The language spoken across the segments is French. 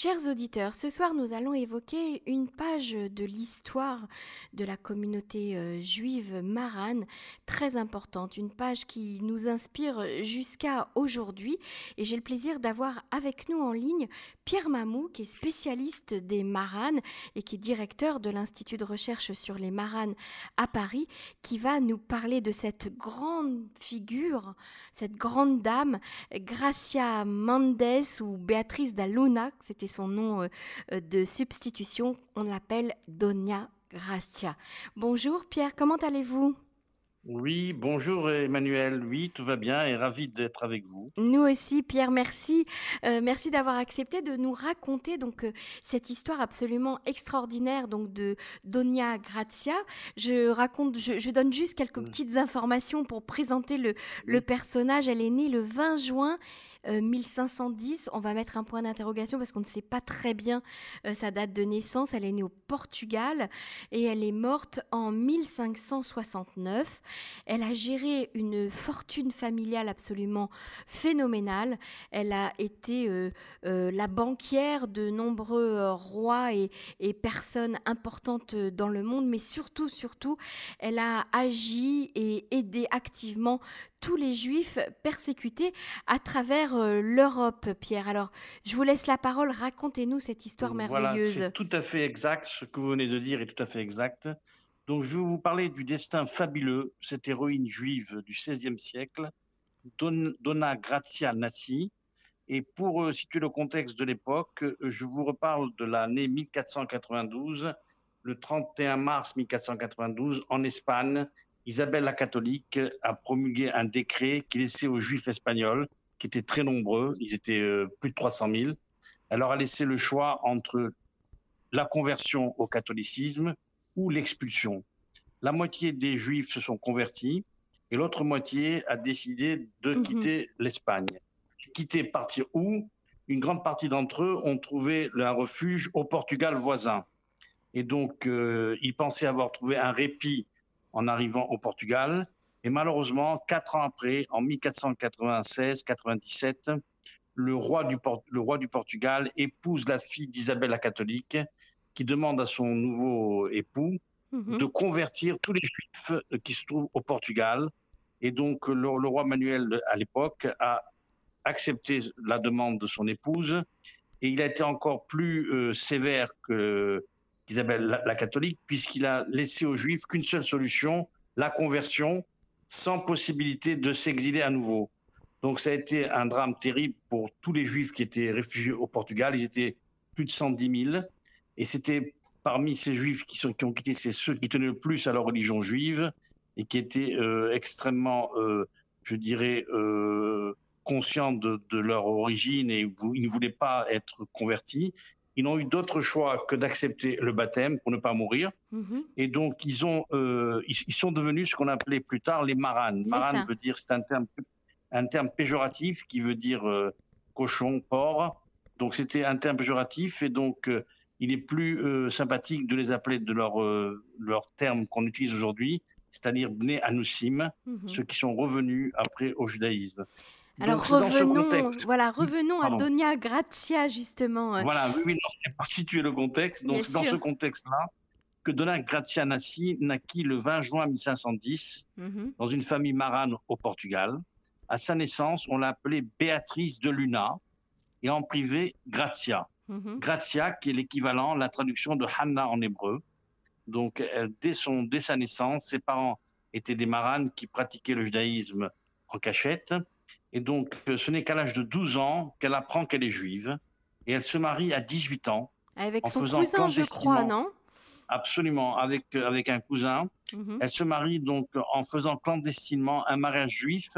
Chers auditeurs, ce soir nous allons évoquer une page de l'histoire de la communauté euh, juive marane, très importante, une page qui nous inspire jusqu'à aujourd'hui. Et j'ai le plaisir d'avoir avec nous en ligne Pierre Mamou, qui est spécialiste des maranes et qui est directeur de l'Institut de recherche sur les maranes à Paris, qui va nous parler de cette grande figure, cette grande dame, Gracia Mendes ou Béatrice da Luna, son nom euh, euh, de substitution. On l'appelle Donia Gracia. Bonjour Pierre, comment allez-vous? Oui, bonjour Emmanuel. Oui, tout va bien et ravi d'être avec vous. Nous aussi, Pierre, merci. Euh, merci d'avoir accepté de nous raconter donc cette histoire absolument extraordinaire donc de Donia Grazia. Je raconte, je, donne juste quelques mm. petites informations pour présenter le, le personnage. Elle est née le 20 juin 1510. Euh, on va mettre un point d'interrogation parce qu'on ne sait pas très bien euh, sa date de naissance. Elle est née au Portugal et elle est morte en 1569. Elle a géré une fortune familiale absolument phénoménale. Elle a été euh, la banquière de nombreux rois et, et, personnes importantes dans le monde, mais surtout, surtout, elle a agi et aidé activement tous les juifs persécutés à travers euh, l'Europe, Pierre. Alors, je vous laisse la parole, racontez-nous cette histoire merveilleuse. Voilà, c'est tout à fait exact, ce que vous venez de dire est tout à fait exact. Donc, je vais vous parler du destin fabuleux, cette héroïne juive du XVIe siècle, Donna Grazia Nassi. Et pour euh, situer le contexte de l'époque, je vous reparle de l'année 1492, le 31 mars 1492, en Espagne, Isabelle la catholique a promulgué un décret qui laissait aux juifs espagnols, qui étaient très nombreux, ils étaient euh, plus de 300 000, elle leur a laissé le choix entre la conversion au catholicisme ou l'expulsion. La moitié des juifs se sont convertis et l'autre moitié a décidé de mhm. quitter l'Espagne. Quitter, partir où? Une grande partie d'entre eux ont trouvé un refuge au Portugal voisin. Et donc, euh, ils pensaient avoir trouvé un répit en arrivant au Portugal. Et malheureusement, quatre ans après, en 1496-97, le roi, du le roi du Portugal épouse la fille d'Isabelle la catholique, qui demande à son nouveau époux mhm. de convertir tous les juifs qui se trouvent au Portugal. Et donc, le, roi Manuel, à l'époque, a accepté la demande de son épouse. Et il a été encore plus euh, sévère que Isabelle la, catholique, puisqu'il a laissé aux Juifs qu'une seule solution, la conversion, sans possibilité de s'exiler à nouveau. Donc ça a été un drame terrible pour tous les Juifs qui étaient réfugiés au Portugal. Ils étaient plus de 110 000. Et c'était parmi ces Juifs qui, ont quitté, c'est ceux qui tenaient le plus à la religion juive et qui étaient euh, extrêmement, euh, je dirais, euh, conscients de, de, leur origine et ils ne voulaient pas être convertis ils n'ont eu d'autre choix que d'accepter le baptême pour ne pas mourir. Mhm. Et donc, ils, ont, euh, ils, sont devenus ce qu'on appelait plus tard les maranes. Marane veut dire, c'est un terme, un terme péjoratif qui veut dire euh, cochon, porc. Donc, c'était un terme péjoratif et donc, euh, il est plus sympathique de les appeler de leur, leur terme qu'on utilise aujourd'hui, c'est-à-dire Bné Anousim, mhm. ceux qui sont revenus après au judaïsme. Alors revenons, voilà, revenons à Donia Grazia justement. Euh. Voilà, oui, oui c'est pour situer le contexte. Donc c'est dans ce contexte-là que Donia Grazia naquit le 20 juin 1510 mhm. dans une famille marane au Portugal. À sa naissance, on l'a appelée Béatrice de Luna et en privé Grazia. Mhm. Grazia qui est l'équivalent, la traduction de Hannah en hébreu. Donc dès, son, dès sa naissance, ses parents étaient des maranes qui pratiquaient le judaïsme en cachette et donc, euh, ce n'est qu'à l'âge de 12 ans qu'elle apprend qu'elle est juive. Et elle se marie à 18 ans. Avec son cousin, je crois, non? Absolument, avec, euh, avec un cousin. Mhm. Elle se marie donc en faisant clandestinement un mariage juif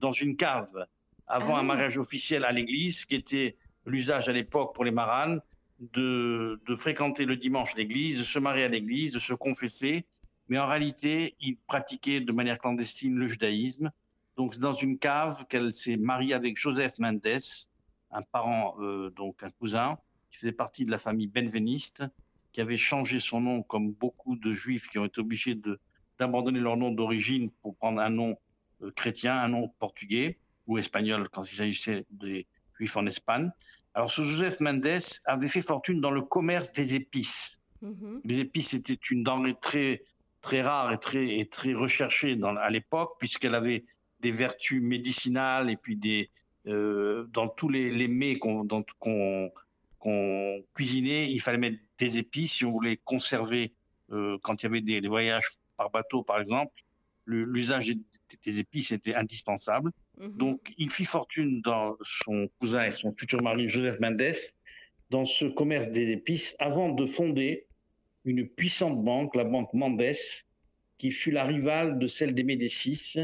dans une cave, avant un ah. mariage officiel à l'église, qui était l'usage à l'époque pour les maranes, de, de fréquenter le dimanche l'église, de se marier à l'église, de se confesser. Mais en réalité, ils pratiquaient de manière clandestine le judaïsme. Donc c'est dans une cave qu'elle s'est mariée avec Joseph Mendes, un parent, euh, donc un cousin, qui faisait partie de la famille benveniste, qui avait changé son nom comme beaucoup de juifs qui ont été obligés de, d'abandonner leur nom d'origine pour prendre un nom euh, chrétien, un nom portugais ou espagnol quand il s'agissait des juifs en Espagne. Alors ce Joseph Mendes avait fait fortune dans le commerce des épices. Mm-hmm. Les épices étaient une denrée très très rare et très et très recherchée dans, à l'époque puisqu'elle avait des vertus médicinales et puis des euh, dans tous les, les mets qu'on qu'on cuisinait, il fallait mettre des épices si on voulait conserver euh, quand il y avait des, des, voyages par bateau par exemple. L'usage des, épices était indispensable. Mm-hmm. Donc il fit fortune dans son cousin et son futur mari Joseph Mendes dans ce commerce des épices avant de fonder une puissante banque, la banque Mendes, qui fut la rivale de celle des Médicis.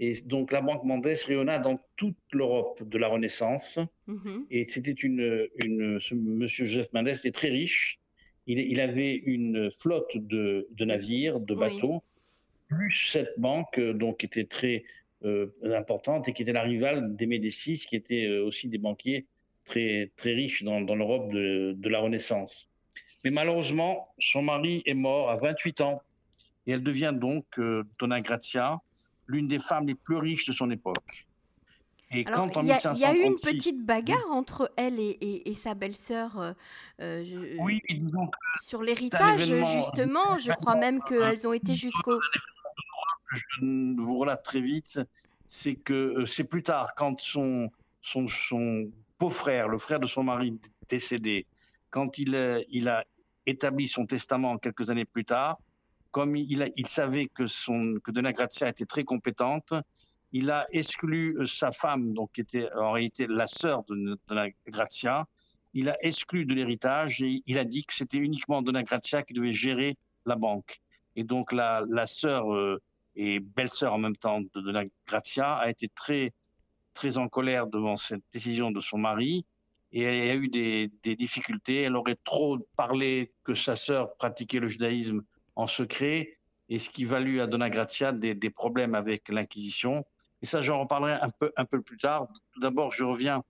Et donc la banque Mendes rayonna dans toute l'Europe de la Renaissance. Mm-hmm. Et c'était une, une, ce monsieur Joseph Mendes était très riche. Il, il avait une flotte de, de navires, de bateaux, plus cette banque donc qui était très euh, importante et qui était la rivale des Médicis, qui étaient euh, aussi des banquiers très très riches dans, dans l'Europe de, de la Renaissance. Mais malheureusement, son mari est mort à 28 ans et elle devient donc, euh, Donna Grazia, l'une des femmes les plus riches de son époque. Et quand en il y, y, a eu une petite bagarre entre elle et, sa belle-sœur euh, euh oui, sur l'héritage, justement. Je crois même qu'elles ont été jusqu'au. Je vous relate très vite. C'est que euh, c'est plus tard, quand son, son, son beau-frère, le frère de son mari décédé, quand il, euh, il a établi son testament quelques années plus tard, comme il, savait que, son, que Grazia était très compétente, il a exclu euh, sa femme, donc qui était en réalité la sœur de Donna Grazia, il a exclu de l'héritage et il a dit que c'était uniquement Donna Grazia qui devait gérer la banque. Et donc la, sœur euh, et belle-sœur en même temps de Donna Grazia a été très, très en colère devant cette décision de son mari et y a eu des, des, difficultés. Elle aurait trop parlé que sa sœur pratiquait le judaïsme en secret, et ce qui valut à Donna Grazia des, des problèmes avec l'Inquisition. Et ça, j'en reparlerai un peu, un peu plus tard. Tout d'abord, je reviens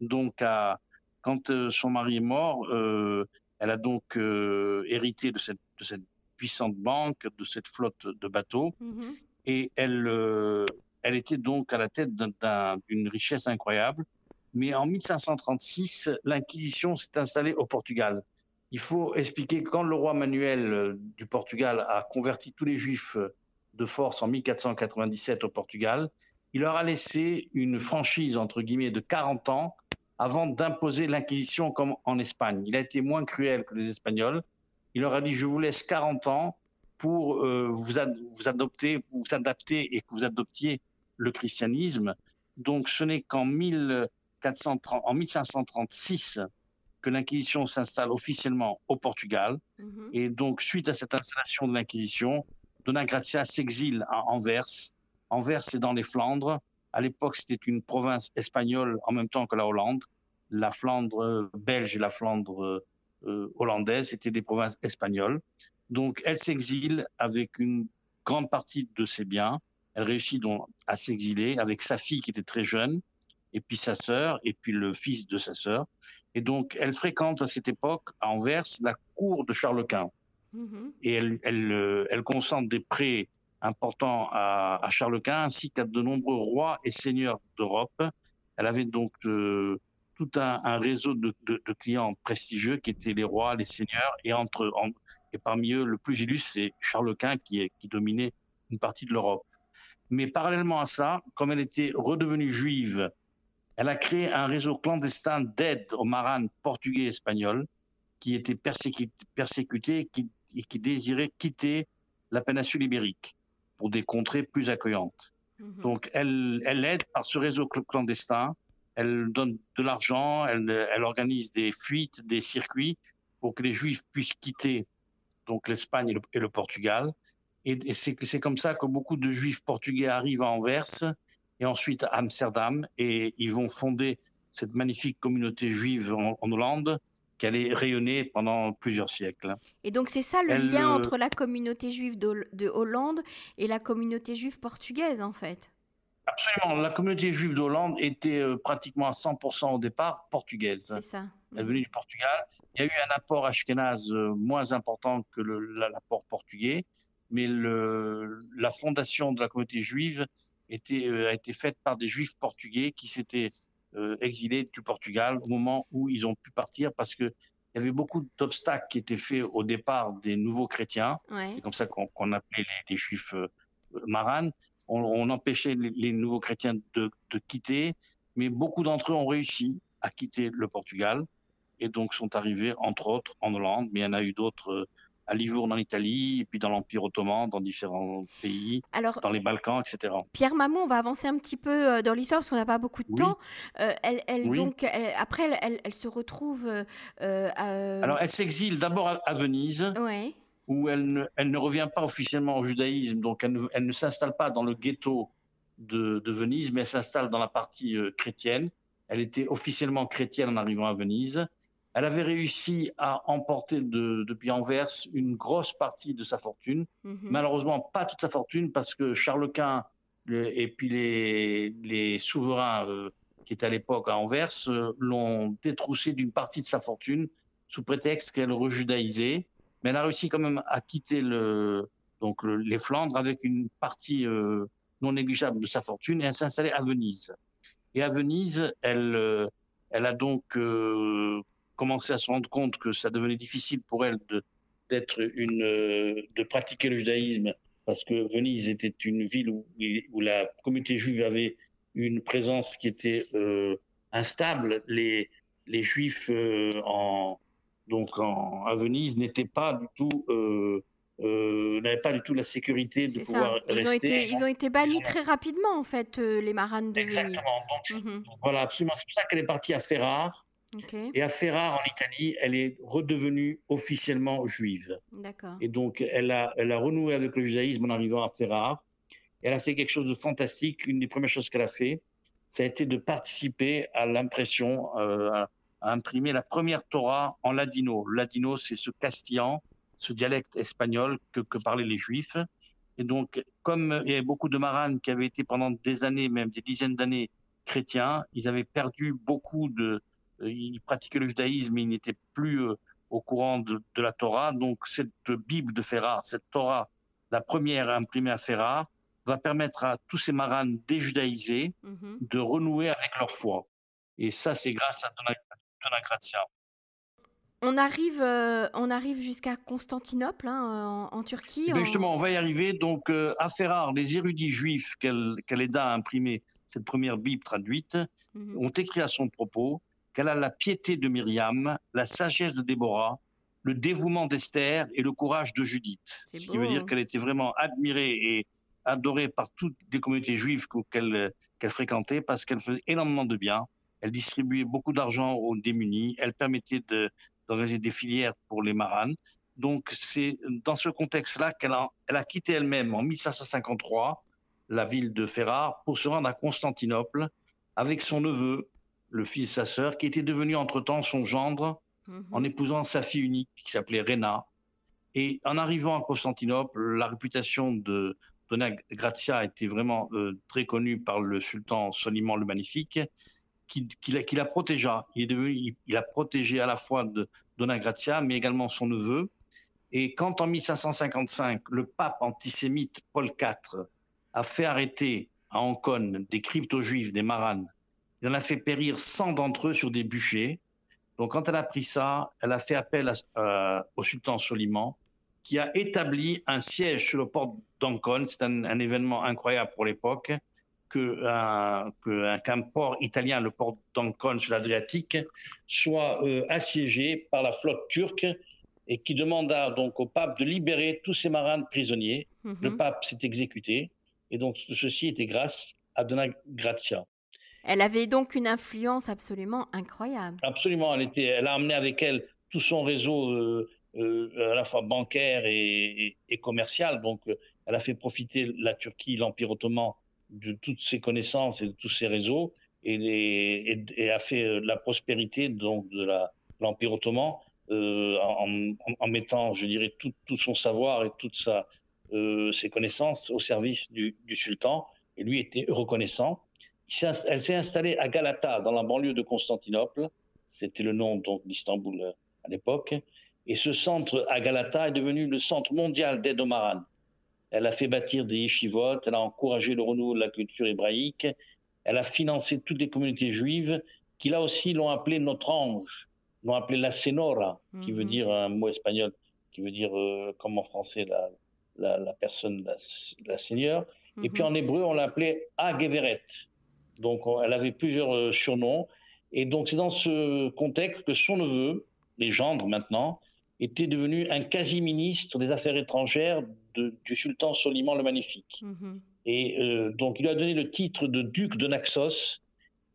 donc à quand euh, son mari est mort, euh, elle a donc euh, hérité de cette, de cette puissante banque, de cette flotte de bateaux, mm-hmm. et elle, elle était donc à la tête d'une richesse incroyable. Mais en 1536, l'Inquisition s'est installée au Portugal. Il faut expliquer que quand le roi Manuel euh, du Portugal a converti tous les juifs euh, de force en 1497 au Portugal, il leur a laissé une franchise, entre guillemets, de 40 ans avant d'imposer l'Inquisition comme en Espagne. Il a été moins cruel que les Espagnols. Il leur a dit, je vous laisse 40 ans pour euh, vous, ad vous adopter, vous adapter et que vous adoptiez le christianisme. Donc ce n'est qu'en 1000 en 1536 que l'Inquisition s'installe officiellement au Portugal. Mhm. Et donc, suite à cette installation de l'Inquisition, Dona Gracia s'exile à Anvers. Anvers, c'est dans les Flandres. À l'époque, c'était une province espagnole en même temps que la Hollande. La Flandre belge et la Flandre euh, hollandaise étaient des provinces espagnoles. Donc, elle s'exile avec une grande partie de ses biens. Elle réussit donc à s'exiler avec sa fille qui était très jeune et puis sa sœur, et puis le fils de sa sœur. Et donc, elle fréquente à cette époque, à Anvers, la cour de Charles Quint. Mm-hmm. Et elle, elle, euh, elle, concentre des prêts importants à, à Charles Quint, ainsi qu'à de nombreux rois et seigneurs d'Europe. Elle avait donc euh, tout un, un réseau de, de, de, clients prestigieux qui étaient les rois, les seigneurs, et, entre, en, et parmi eux, le plus illustre, c'est Charles Quint qui, qui dominait une partie de l'Europe. Mais parallèlement à ça, comme elle était redevenue juive elle a créé un réseau clandestin d'aide aux marins portugais et espagnols qui étaient persécutés, qui, et qui désiraient quitter la péninsule ibérique pour des contrées plus accueillantes. Mhm. Donc, elle, elle aide par ce réseau clandestin, elle donne de l'argent, elle, elle, organise des fuites, des circuits pour que les Juifs puissent quitter donc l'Espagne et, et le, Portugal. Et, et c'est comme ça que beaucoup de Juifs portugais arrivent à Anvers et ensuite à Amsterdam. Et ils vont fonder cette magnifique communauté juive en, en Hollande qui allait rayonner pendant plusieurs siècles. Et donc c'est ça le Elle, lien entre la communauté juive de, de, Hollande et la communauté juive portugaise en fait Absolument. La communauté juive d'Hollande était euh, pratiquement à 100% au départ portugaise. C'est ça. Elle venait du Portugal. Il y a eu un apport ashkénaze euh, moins important que l'apport portugais, mais le, la fondation de la communauté juive était, euh, a été faite par des juifs portugais qui s'étaient exilés du Portugal au moment où ils ont pu partir parce que il y avait beaucoup d'obstacles qui étaient faits au départ des nouveaux chrétiens. C'est comme ça qu'on appelait les, juifs euh, maranes. On, empêchait les, nouveaux chrétiens de, de quitter, mais beaucoup d'entre eux ont réussi à quitter le Portugal et donc sont arrivés, entre autres, en Hollande, mais il y en a eu d'autres euh, à Livourne en Italie, et puis dans l'Empire ottoman, dans différents pays, dans les Balkans, etc. Pierre Mamou, on va avancer un petit peu euh, dans l'histoire parce qu'on n'a pas beaucoup de temps. Euh, elle, elle donc, après, elle, elle, se retrouve. Euh, Alors, elle s'exile d'abord à, Venise. Où elle ne, elle ne, revient pas officiellement au judaïsme, donc elle ne, s'installe pas dans le ghetto de, de, Venise, mais elle s'installe dans la partie chrétienne. Elle était officiellement chrétienne en arrivant à Venise. Elle avait réussi à emporter depuis Anvers une grosse partie de sa fortune. Mhm. Malheureusement, pas toute sa fortune parce que Charles Quint et puis les, souverains euh, qui étaient à l'époque à Anvers euh, l'ont détroussé d'une partie de sa fortune sous prétexte qu'elle rejudaïsait. Mais elle a réussi quand même à quitter donc les Flandres avec une partie euh, non négligeable de sa fortune et à s'installer à Venise. Et à Venise, elle, elle a donc commencé à se rendre compte que ça devenait difficile pour elle de d'être une euh, de pratiquer le judaïsme parce que Venise était une ville où, où la communauté juive avait une présence qui était euh, instable. Les les juifs euh, en donc en, à Venise n'étaient pas du tout euh, n'avaient pas du tout la sécurité de pouvoir ils rester. Ont été, ils ont été bannis très rapidement, en fait, les maranes de Venise. Donc, mhm. Voilà, absolument. C'est pour ça qu'elle est partie à Ferrare, et à Ferrare, en Italie, elle est redevenue officiellement juive. Et donc, elle a, elle a renoué avec le judaïsme en arrivant à Ferrare. Elle a fait quelque chose de fantastique. Une des premières choses qu'elle a fait, ça a été de participer à l'impression, euh, à, imprimer la première Torah en ladino. Le ladino, c'est ce castillan, ce dialecte espagnol que, que parlaient les juifs. Et donc, comme il y avait beaucoup de maranes qui avaient été pendant des années, même des dizaines d'années, chrétiens, ils avaient perdu beaucoup de, il pratiquait le judaïsme, mais il n'était plus euh, au courant de, la Torah. Donc cette Bible de Ferrar, cette Torah, la première imprimée à Ferrar, va permettre à tous ces marins déjudaïsés mhm. de renouer avec leur foi. Et ça, c'est grâce à Dona, Grazia. On arrive, euh, on arrive jusqu'à Constantinople, hein, en, Turquie. Eh justement, on va y arriver. Donc, à Ferrar, les érudits juifs qu'elle aida à imprimer cette première Bible traduite mhm. ont écrit à son propos qu'elle a la piété de Myriam, la sagesse de Déborah, le dévouement d'Esther et le courage de Judith. Ce qui veut dire qu'elle était vraiment admirée et adorée par toutes les communautés juives qu'elle fréquentait parce qu'elle faisait énormément de bien. Elle distribuait beaucoup d'argent aux démunis. Elle permettait d'organiser des filières pour les maranes. Donc c'est dans ce contexte-là qu'elle a, elle a quitté elle-même en 1553 la ville de Ferrare pour se rendre à Constantinople avec son neveu le fils de sa sœur, qui était devenu entre-temps son gendre mhm. en épousant sa fille unique qui s'appelait Rena. Et en arrivant à Constantinople, la réputation de Dona Grazia était vraiment euh, très connue par le sultan Soliman le Magnifique, qui, qui, la, protégea. Il, est devenu, il, a protégé à la fois de Dona Grazia, mais également son neveu. Et quand en 1555, le pape antisémite Paul IV a fait arrêter à Ancône des crypto-juifs, des maranes, il en a fait périr 100 d'entre eux sur des bûchers. Donc, quand elle a pris ça, elle a fait appel euh, au sultan Soliman, qui a établi un siège sur le port d'Ancône. C'est un, événement incroyable pour l'époque qu'un que port italien, le port d'Ancône sur l'Adriatique, soit euh, assiégé par la flotte turque et qui demanda donc au pape de libérer tous ces marins prisonniers. Mm-hmm. Le pape s'est exécuté et donc ceci était grâce à Dona Grazia. Elle avait donc une influence absolument incroyable. Absolument, elle, a amené avec elle tout son réseau euh, euh, à la fois bancaire et, commercial. Donc, euh, elle a fait profiter la Turquie, l'Empire ottoman, de toutes ses connaissances et de tous ses réseaux, et, a fait la prospérité donc de l'Empire ottoman en, mettant, je dirais, tout, son savoir et toutes ses connaissances au service du, du sultan. Et lui était reconnaissant elle s'est installée à Galata, dans la banlieue de Constantinople. C'était le nom d'Istanbul euh, à l'époque. Et ce centre à Galata est devenu le centre mondial d'aide aux maranes. Elle a fait bâtir des yeshivot, elle a encouragé le renouveau de la culture hébraïque Elle a financé toutes les communautés juives qui là aussi l'ont appelé notre ange, l'ont appelé la senora, qui veut mhm. dire un mot espagnol, qui veut dire euh, comme en français la, la, personne, la, seigneur. Et puis mhm. en hébreu, on l'appelait Ageveret. Donc elle avait plusieurs euh, surnoms. Et donc c'est dans ce contexte que son neveu, les gendres maintenant, était devenu un quasi-ministre des Affaires étrangères du sultan Soliman le Magnifique. Mhm. Et euh, donc, il lui a donné le titre de duc de Naxos.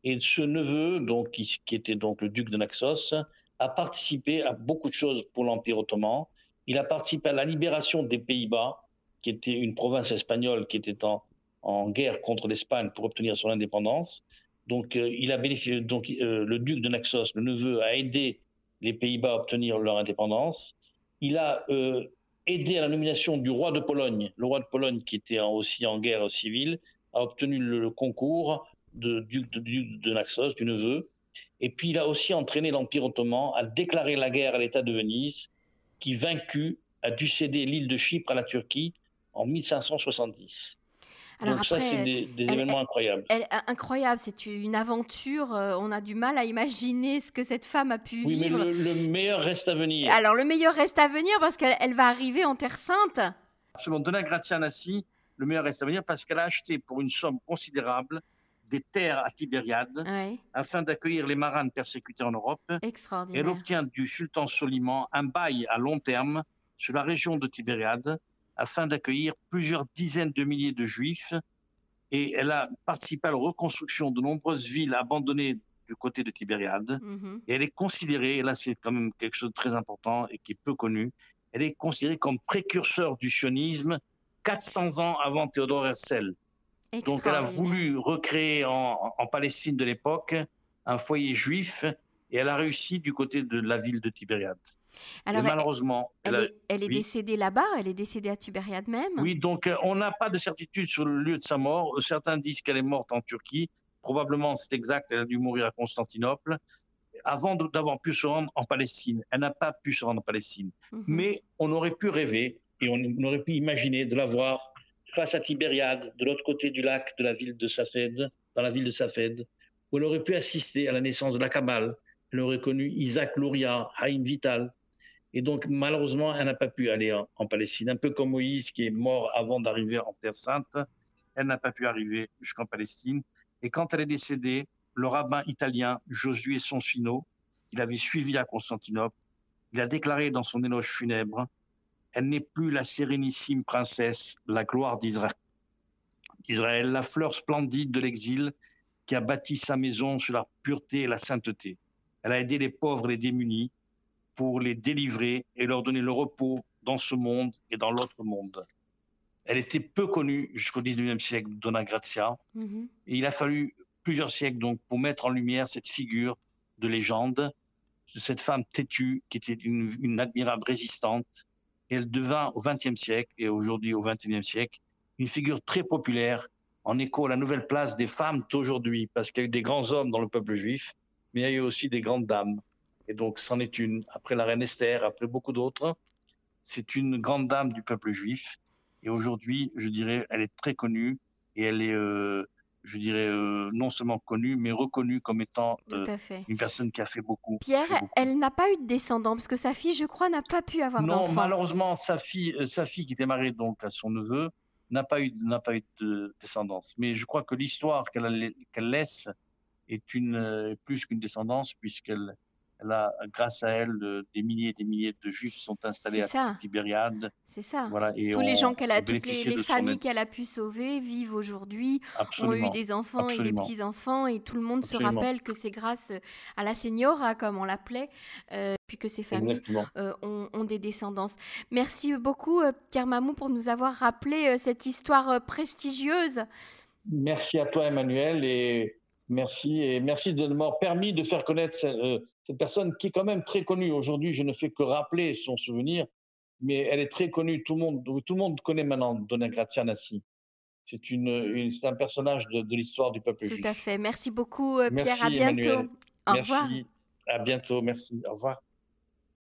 Et ce neveu, donc, qui, était donc le duc de Naxos, a participé à beaucoup de choses pour l'Empire ottoman. Il a participé à la libération des Pays-Bas, qui était une province espagnole qui était en, en guerre contre l'Espagne pour obtenir son indépendance. Donc, euh, il a bénéficié. Donc, euh, le duc de Naxos, le neveu, a aidé les Pays-Bas à obtenir leur indépendance. Il a euh, aidé à la nomination du roi de Pologne. Le roi de Pologne, qui était aussi en guerre civile, a obtenu le, concours de duc de, Naxos, du neveu. Et puis il a aussi entraîné l'Empire ottoman à déclarer la guerre à l'État de Venise, qui, vaincu, a dû céder l'île de Chypre à la Turquie en 1570. Donc ça, c'est des, événements incroyables. incroyable, c'est une aventure. Euh, on a du mal à imaginer ce que cette femme a pu vivre. Oui, mais le, meilleur reste à venir. Alors, le meilleur reste à venir parce qu'elle va arriver en Terre Sainte. Selon Donna Grazianassi, le meilleur reste à venir parce qu'elle a acheté pour une somme considérable des terres à Tibériade afin d'accueillir les marins persécutés en Europe. Extraordinaire. Elle obtient du sultan Soliman un bail à long terme sur la région de Tibériade afin d'accueillir plusieurs dizaines de milliers de juifs et elle a participé à la reconstruction de nombreuses villes abandonnées du côté de Tibériade. Mhm. Et elle est considérée, et là c'est quand même quelque chose de très important et qui est peu connu, elle est considérée comme précurseur du sionisme 400 ans avant Théodore Herzl. Donc elle a voulu recréer en, en Palestine de l'époque un foyer juif et elle a réussi du côté de la ville de Tibériade. Alors, malheureusement, elle, est, décédée là-bas, elle est décédée à Tibériade même? Oui, donc euh, on n'a pas de certitude sur le lieu de sa mort. Certains disent qu'elle est morte en Turquie. Probablement, c'est exact, elle a dû mourir à Constantinople avant d'avoir pu se rendre en Palestine. Elle n'a pas pu se rendre en Palestine. Mhm. Mais on aurait pu rêver et on aurait pu imaginer de la voir face à Tibériade, de l'autre côté du lac de la ville de Safed, dans la ville de Safed, où elle aurait pu assister à la naissance de la Kabbale. Elle aurait connu Isaac Luria, Haïm Vital, et donc, malheureusement, elle n'a pas pu aller en, Palestine. Un peu comme Moïse, qui est mort avant d'arriver en Terre Sainte, elle n'a pas pu arriver jusqu'en Palestine. Et quand elle est décédée, le rabbin italien Josué Sonsino, qui l'avait suivi à Constantinople, il a déclaré dans son éloge funèbre Elle n'est plus la sérénissime princesse, la gloire d'Israël. D'Israël, la fleur splendide de l'exil qui a bâti sa maison sur la pureté et la sainteté. Elle a aidé les pauvres et les démunis pour les délivrer et leur donner le repos dans ce monde et dans l'autre monde. Elle était peu connue jusqu'au 19e siècle, Donna Grazia, mhm. et il a fallu plusieurs siècles donc pour mettre en lumière cette figure de légende, de cette femme têtue qui était une, admirable résistante. Et elle devint au 20e siècle et aujourd'hui au 21e siècle une figure très populaire en écho à la nouvelle place des femmes d'aujourd'hui, parce qu'il y a eu des grands hommes dans le peuple juif, mais il y a eu aussi des grandes dames. Et donc, c'en est une. Après la reine Esther, après beaucoup d'autres, c'est une grande dame du peuple juif. Et aujourd'hui, je dirais, elle est très connue et elle est, euh, je dirais, euh, non seulement connue, mais reconnue comme étant euh, une personne qui a fait beaucoup. Pierre, elle n'a pas eu de descendant, parce que sa fille, je crois, n'a pas pu avoir d'enfant. Non, malheureusement, sa fille, sa fille qui était mariée donc à son neveu, n'a pas eu, n'a pas eu de descendance. Mais je crois que l'histoire qu'elle laisse est une plus qu'une descendance, puisqu'elle elle a, grâce à elle, des milliers et des milliers de juifs sont installés à Tibériade. C'est ça. Voilà, et Tous les gens qu'elle a, toutes les, familles qu'elle a pu sauver vivent aujourd'hui, ont eu des enfants et des petits-enfants, et tout le monde se rappelle que c'est grâce à la Señora, comme on l'appelait, euh, puis que ces familles euh, ont, des descendances. Merci beaucoup, euh, Pierre Mamou, pour nous avoir rappelé cette histoire prestigieuse. Merci à toi, Emmanuel, et Merci et merci de m'avoir permis de faire connaître euh, cette, personne qui est quand même très connue. Aujourd'hui, je ne fais que rappeler son souvenir, mais elle est très connue. Tout le monde, tout le monde connaît maintenant Donna Grazianassi. C'est une, un personnage de, l'histoire du peuple juif. Tout à fait. Merci beaucoup, euh, Pierre. à bientôt. Au merci. À bientôt. Merci. Au revoir.